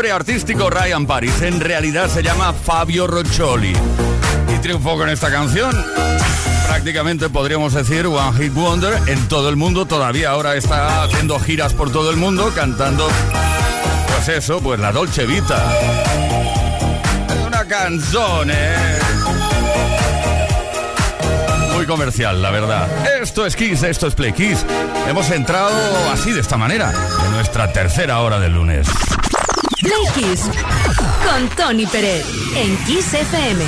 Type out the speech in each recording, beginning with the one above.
Artístico Ryan Paris. En realidad se llama Fabio Roccioli. Y triunfó con esta canción. Prácticamente podríamos decir One Hit Wonder en todo el mundo. Todavía ahora está haciendo giras por todo el mundo cantando, pues eso, pues la Dolce Vita. Una canción, ¿eh? Muy comercial, la verdad. Esto es Kiss, esto es Play Kiss. Hemos entrado así, de esta manera, en nuestra tercera hora del lunes. Play Kiss con Tony Pérez en Kiss FM.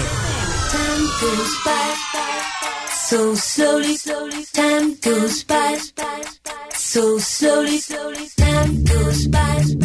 Time goes by so slowly, time goes by so slowly, time goes by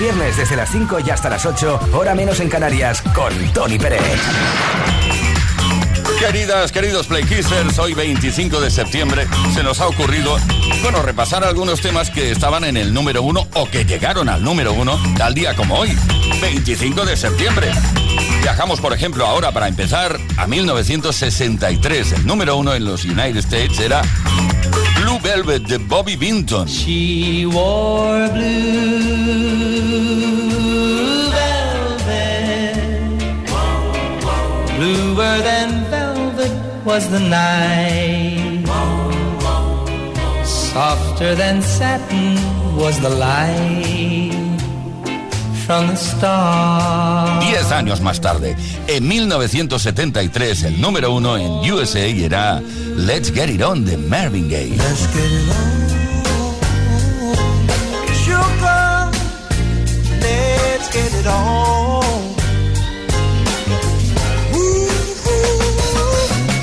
viernes, desde las 5 y hasta las 8, hora menos en Canarias, con Tony Pérez. Queridas, queridos Play Kissers, hoy 25 de septiembre se nos ha ocurrido, bueno, repasar algunos temas que estaban en el número uno o que llegaron al número uno tal día como hoy, 25 de septiembre. Viajamos, por ejemplo, ahora para empezar a 1963. El número uno en los United States era Blue Velvet de Bobby Vinton. She wore blue velvet, bluer than velvet was the night. Softer than satin was the light. Diez años más tarde, en 1973, el número uno en USA era Let's Get It On de Marvin Gaye. Let's get it on. Sugar, let's get it on.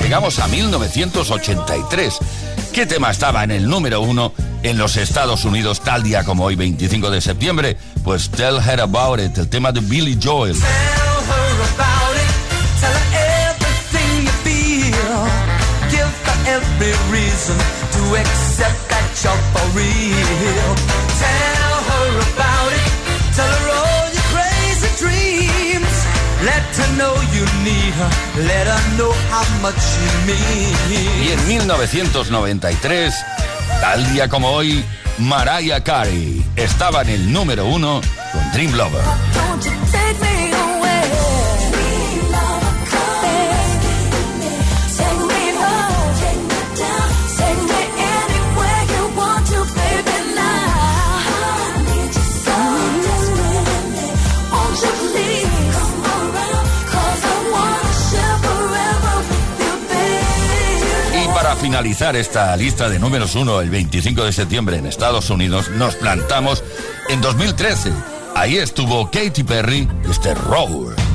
Llegamos a 1983. ¿Qué tema estaba en el número uno en los Estados Unidos tal día como hoy, 25 de septiembre? Pues Tell Her About It, el tema de Billy Joel. Tell her about it. Tell her Y en 1993, tal día como hoy, Mariah Carey estaba en el número uno con Dream Lover. Finalizar esta lista de números uno, el 25 de septiembre en Estados Unidos, nos plantamos en 2013. Ahí estuvo Katy Perry, este Roar.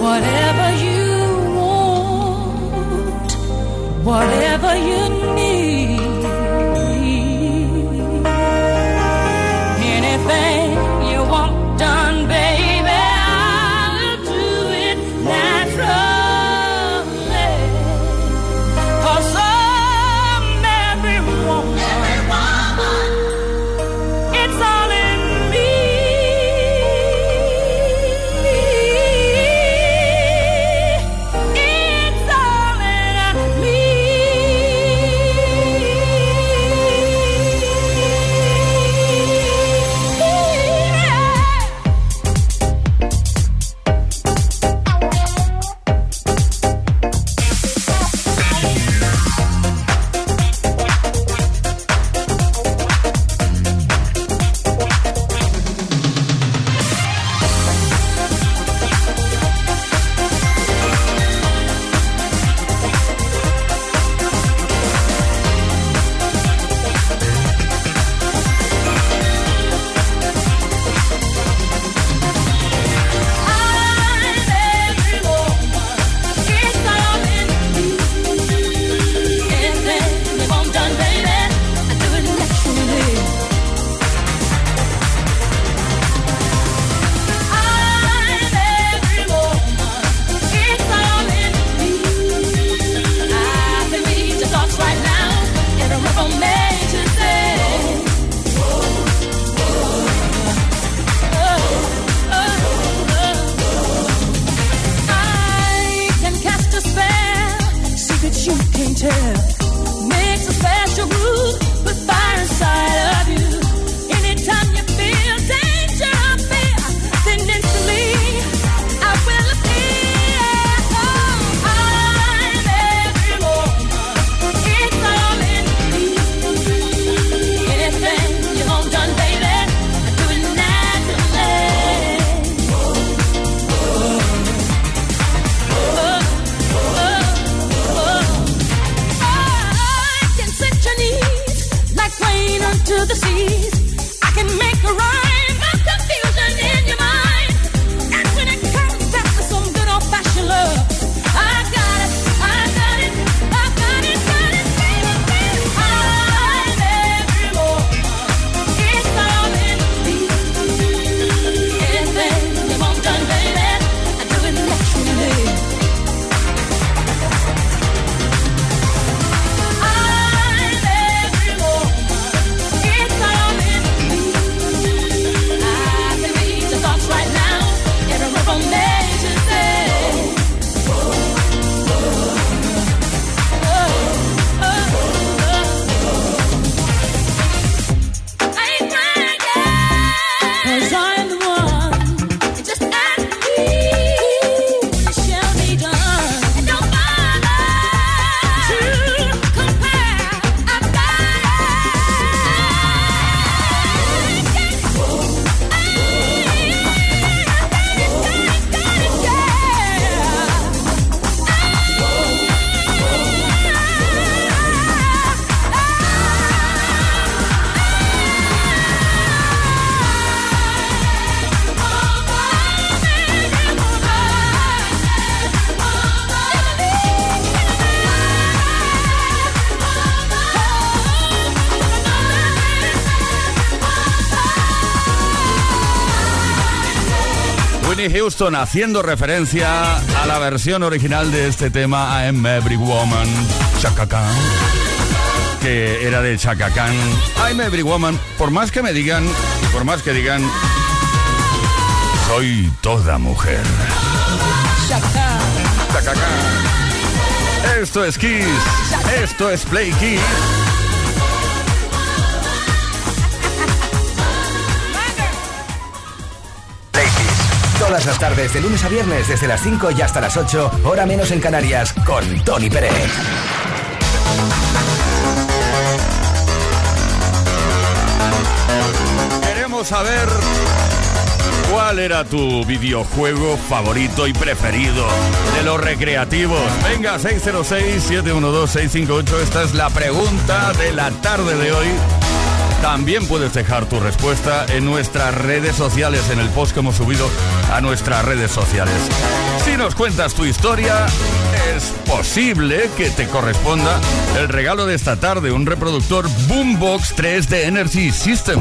whatever you want, whatever you need. Houston haciendo referencia a la versión original de este tema I Am Every Woman, Chaka Khan, que era de Chaka Khan. I'm Every Woman, por más que me digan, por más que digan, soy toda mujer. Chaka Khan. Esto es Kiss, esto es Play Kiss. Todas las tardes, de lunes a viernes, desde las 5 y hasta las 8, hora menos en Canarias, con Tony Pérez. Queremos saber cuál era tu videojuego favorito y preferido de los recreativos. Venga, 606-712-658. Esta es la pregunta de la tarde de hoy también puedes dejar tu respuesta en nuestras redes sociales, en el post que hemos subido a nuestras redes sociales. Si nos cuentas tu historia, es posible que te corresponda el regalo de esta tarde, un reproductor Boombox 3 de Energy System.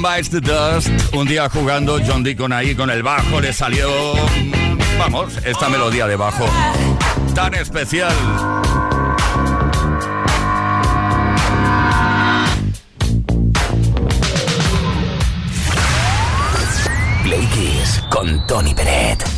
The Dust. Un día jugando John Deacon ahí con el bajo le salió, vamos, esta melodía de bajo tan especial. Play Kiss con Tony Peret.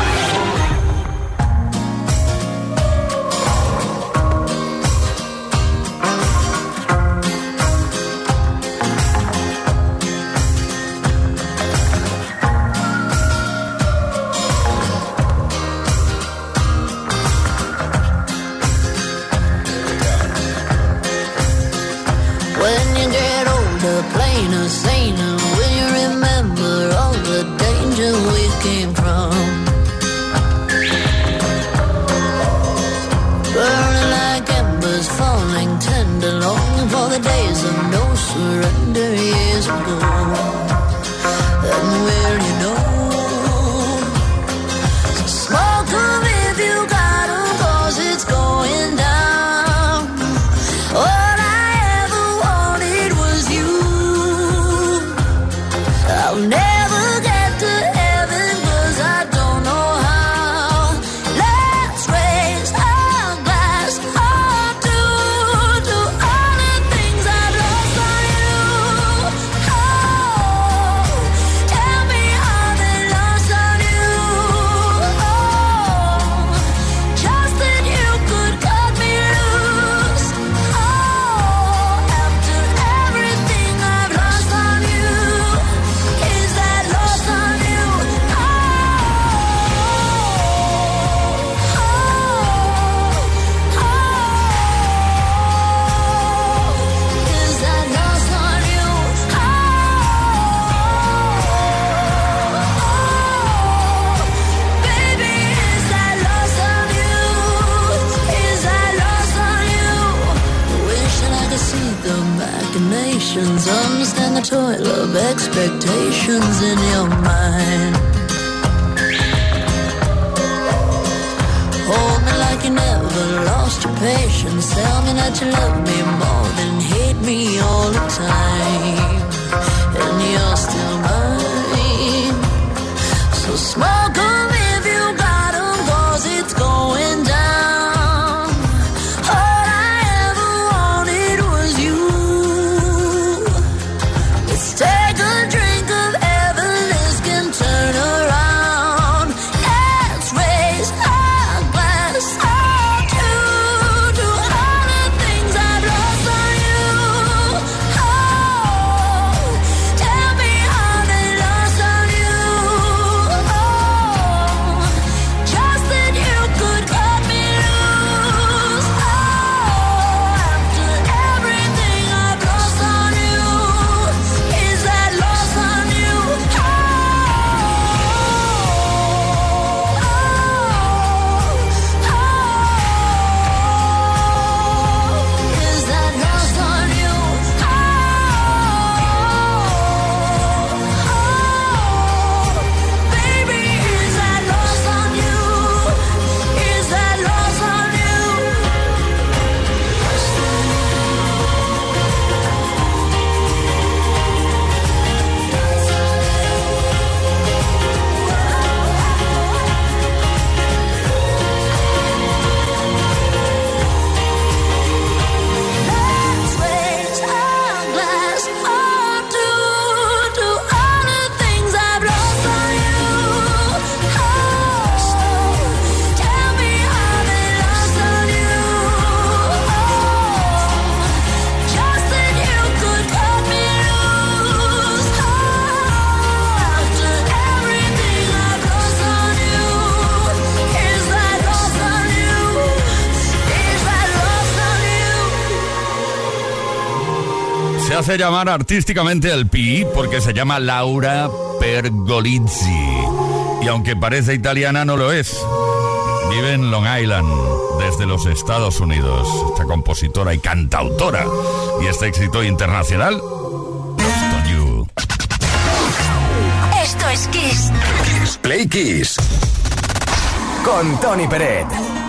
harder, plainer, saner will you remember all the danger we came from. Burning like embers, falling tender, longing for the days of no surrender years ago. lost your patience. Tell me that you love me more than hate me all the time. And you're still mine. So smoke on. hace llamar artísticamente al Pi porque se llama Laura Pergolizzi. Y aunque parece italiana, no lo es. Vive en Long Island, desde los Estados Unidos. Esta compositora y cantautora. Y este éxito internacional. Esto. Esto es Kiss. Kiss. Play Kiss. Con Tony Peret.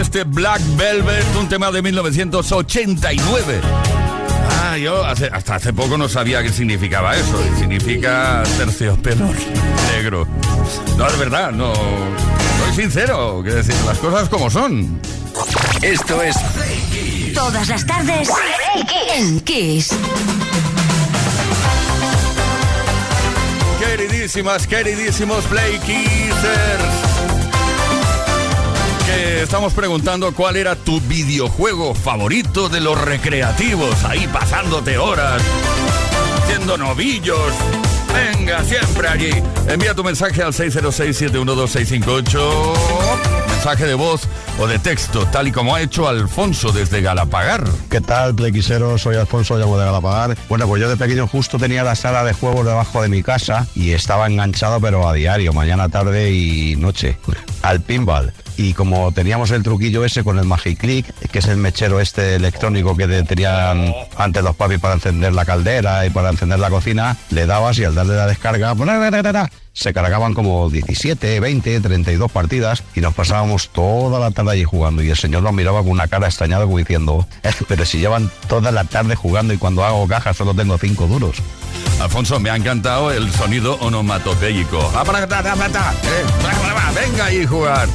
Este Black Velvet, un tema de 1989. Ah, yo hace- hasta hace poco no sabía qué significaba eso. Significa terciopelo negro. No, es verdad, no. Soy sincero, que decir las cosas como son. Esto es Todas las tardes en Kiss. Queridísimas, queridísimos Play Kissers. Estamos preguntando cuál era tu videojuego favorito de los recreativos. Ahí pasándote horas, haciendo novillos. Venga, siempre allí. Envía tu mensaje al 606-712-658. Mensaje de voz o de texto, tal y como ha hecho Alfonso desde Galapagar. ¿Qué tal, plequisero? Soy Alfonso, llamo de Galapagar. Bueno, pues yo de pequeño justo tenía la sala de juegos debajo de mi casa y estaba enganchado, pero a diario, mañana, tarde y noche, al pinball. Y como teníamos el truquillo ese con el Magic Click, que es el mechero este electrónico que te- tenían antes los papis para encender la caldera y para encender la cocina, le dabas y al darle la descarga, se cargaban como 17, 20, 32 partidas y nos pasábamos toda la tarde allí jugando y el señor nos miraba con una cara extrañada como diciendo, "Eh, pero si llevan toda la tarde jugando y cuando hago caja solo tengo cinco duros. Alfonso, me ha encantado el sonido onomatopéyico. Ah, Eh, Venga ahí jugar.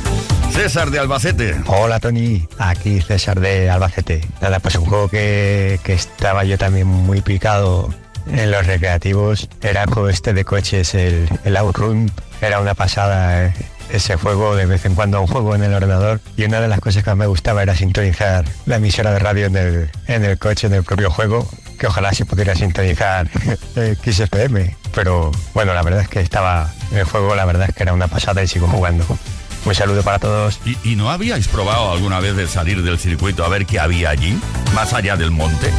César de Albacete. Hola Tony, aquí César de Albacete. Nada, pues un juego que, que estaba yo también muy picado en los recreativos era este de coches, el, el Outrun. Era una pasada eh, ese juego, de vez en cuando un juego en el ordenador. Y una de las cosas que me gustaba era sintonizar la emisora de radio en el, en el coche, en el propio juego. Que ojalá se pudiera sintonizar eh, XFM. Pero bueno, la verdad es que estaba el juego, la verdad es que era una pasada y sigo jugando. Un saludo para todos. ¿Y, y no habíais probado alguna vez de salir del circuito a ver qué había allí, más allá del monte?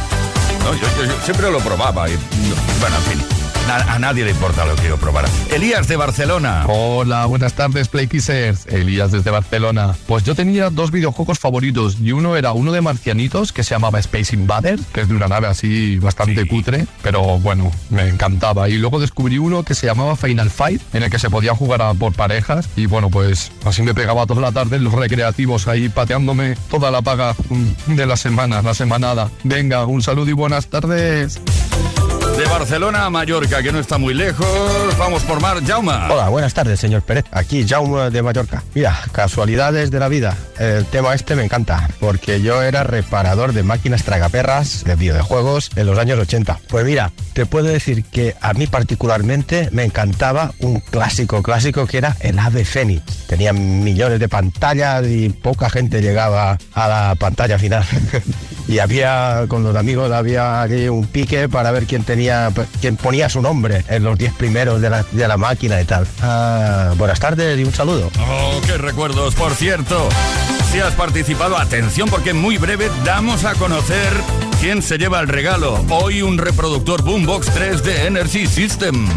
No, yo, yo- yo siempre lo probaba y, no, bueno, en fin, a nadie le importa lo que yo probara. Elías de Barcelona. Hola, buenas tardes, Play Kissers. Elías desde Barcelona. Pues yo tenía dos videojuegos favoritos y uno era uno de marcianitos que se llamaba Space Invader, que es de una nave así bastante cutre, pero bueno, me encantaba. Y luego descubrí uno que se llamaba Final Fight, en el que se podía jugar a- por parejas y bueno, pues así me pegaba toda la tarde en los recreativos ahí pateándome toda la paga de la semana, la semanada. Venga, un saludo y buenas tardes. Barcelona Mallorca, que no está muy lejos. Vamos por mar, Jauma. Hola, buenas tardes, señor Pérez. Aquí, Jaume de Mallorca. Mira, casualidades de la vida. El tema este me encanta, porque yo era reparador de máquinas tragaperras de videojuegos en los años 80. Pues mira, te puedo decir que a mí particularmente me encantaba un clásico, clásico que era el Ave Fénix. Tenía millones de pantallas y poca gente llegaba a la pantalla final. y había, con los amigos, había aquí un pique para ver quién tenía, quién ponía su nombre en los 10 primeros de la, de la máquina y tal. Ah, buenas tardes y un saludo. Oh, qué recuerdos, por cierto. Si has participado, atención porque muy breve damos a conocer quién se lleva el regalo. Hoy un reproductor Boombox 3 de Energy System.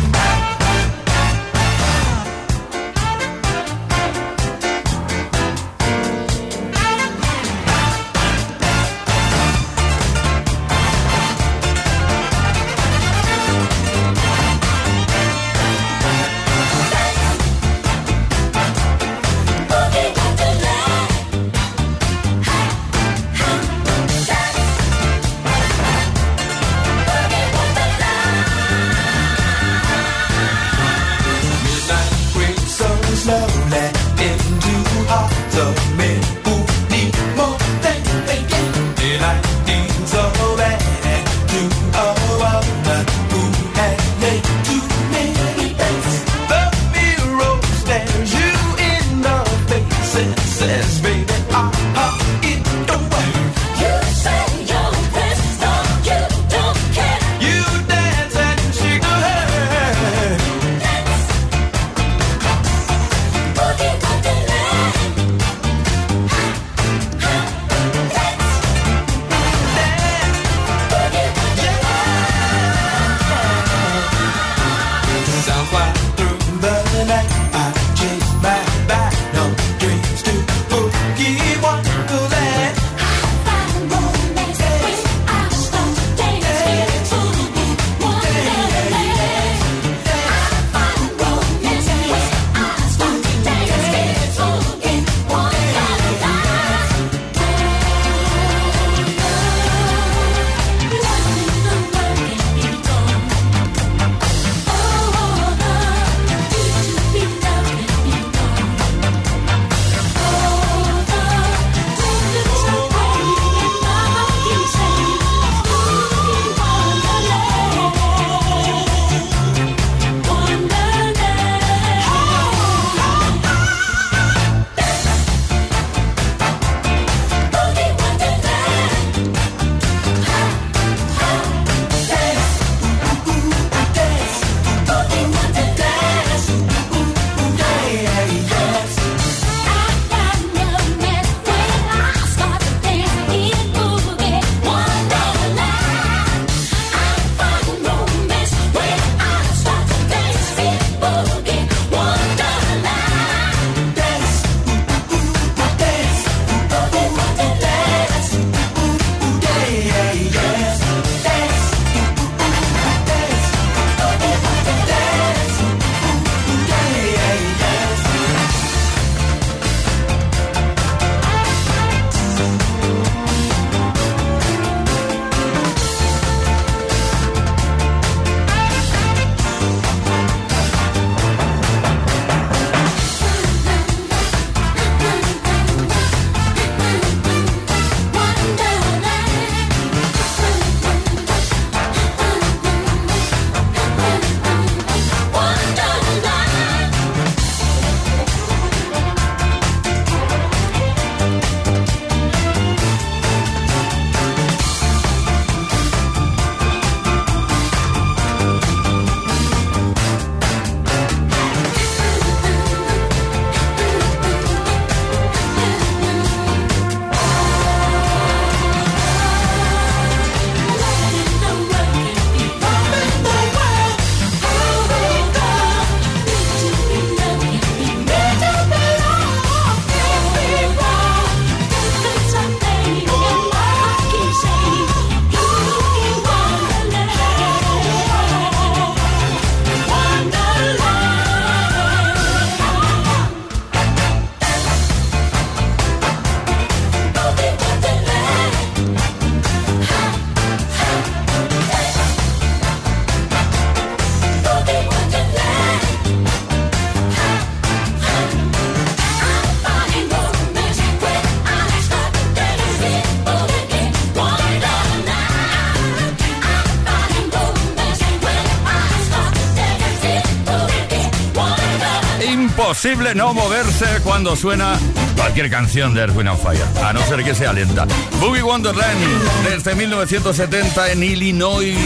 Imposible no moverse cuando suena cualquier canción de Earth, Wind and Fire, a no ser que sea lenta. Boogie Wonderland, desde 1970 en Illinois,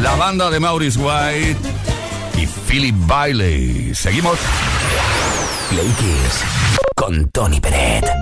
la banda de Maurice White y Philip Bailey. Seguimos. Play Kiss con Tony Peret.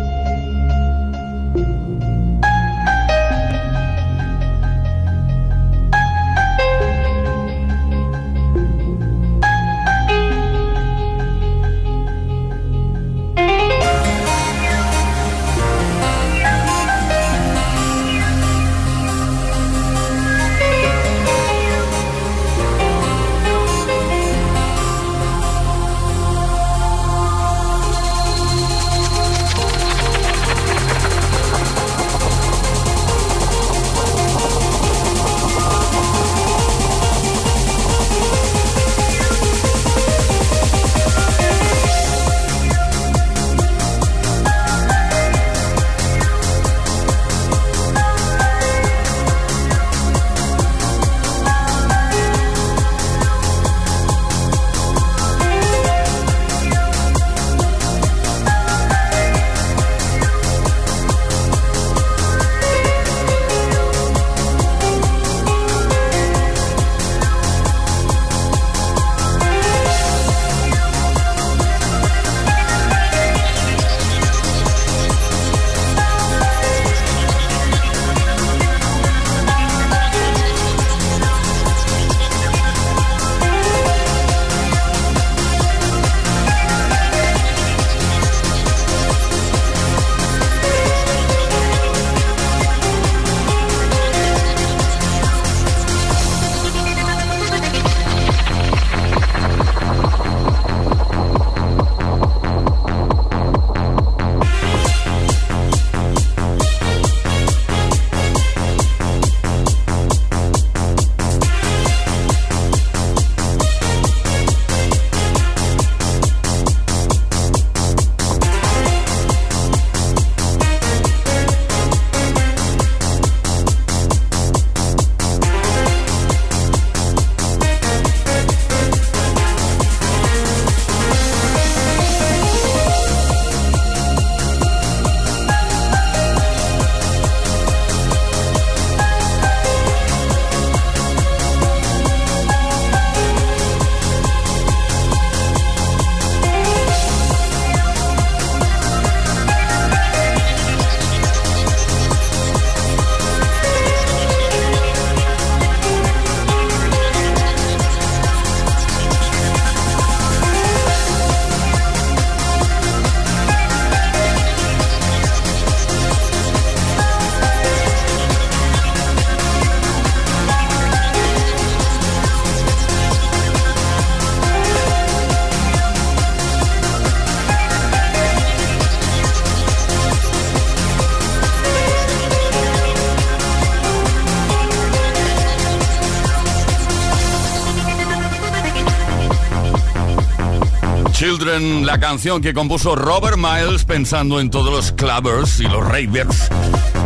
La canción que compuso Robert Miles pensando en todos los clubbers y los ravers.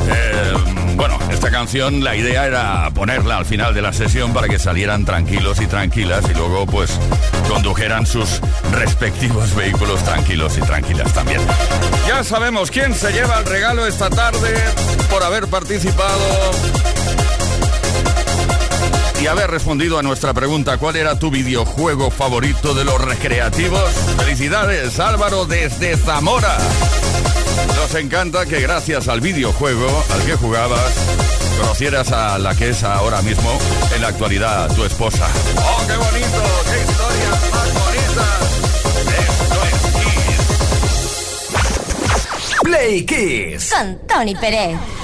Eh, bueno, esta canción, la idea era ponerla al final de la sesión para que salieran tranquilos y tranquilas y luego pues condujeran sus respectivos vehículos tranquilos y tranquilas también. Ya sabemos quién se lleva el regalo esta tarde por haber participado y haber respondido a nuestra pregunta ¿cuál era tu videojuego favorito de los recreativos? Felicidades Álvaro desde Zamora. Nos encanta que gracias al videojuego al que jugabas conocieras a la que es ahora mismo en la actualidad tu esposa. ¡Oh, qué bonito! ¡Qué historia más bonita! Esto es Kiss. Play Kiss. Con Tony Pérez.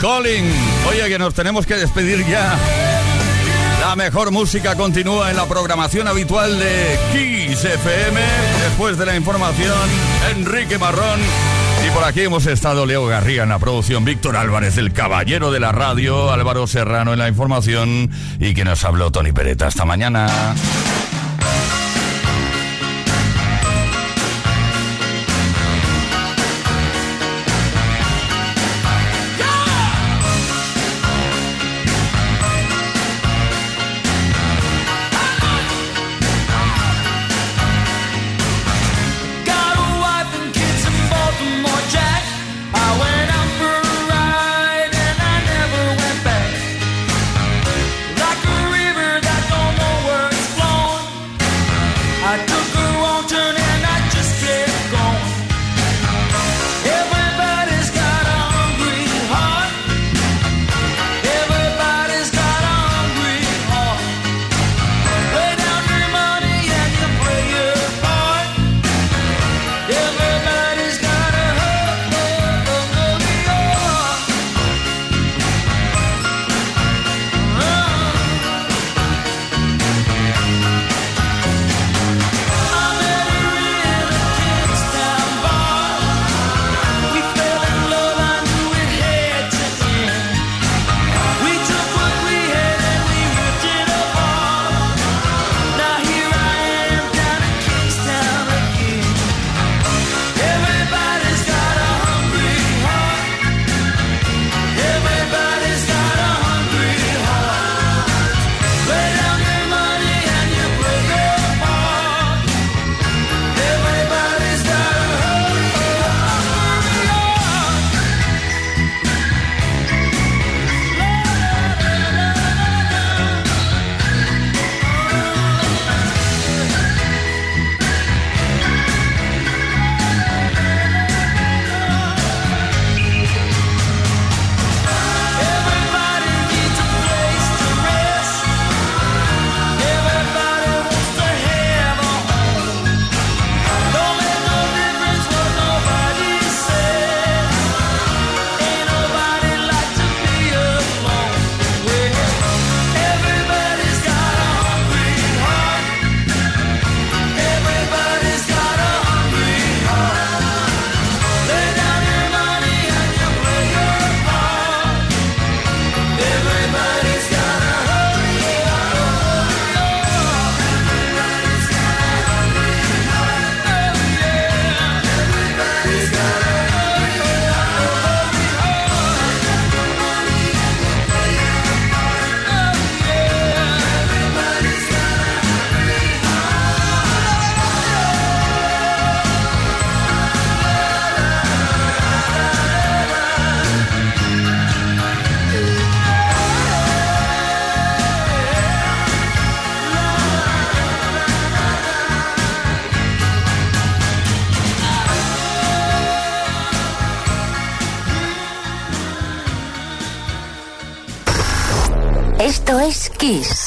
Calling. Oye, que nos tenemos que despedir ya. La mejor música continúa en la programación habitual de Kiss FM. Después de la información, Enrique Marrón. Y por aquí hemos estado Leo Garriga en la producción, Víctor Álvarez, el caballero de la radio, Álvaro Serrano en la información y que nos habló Tony Pereta. Hasta mañana. Kiss.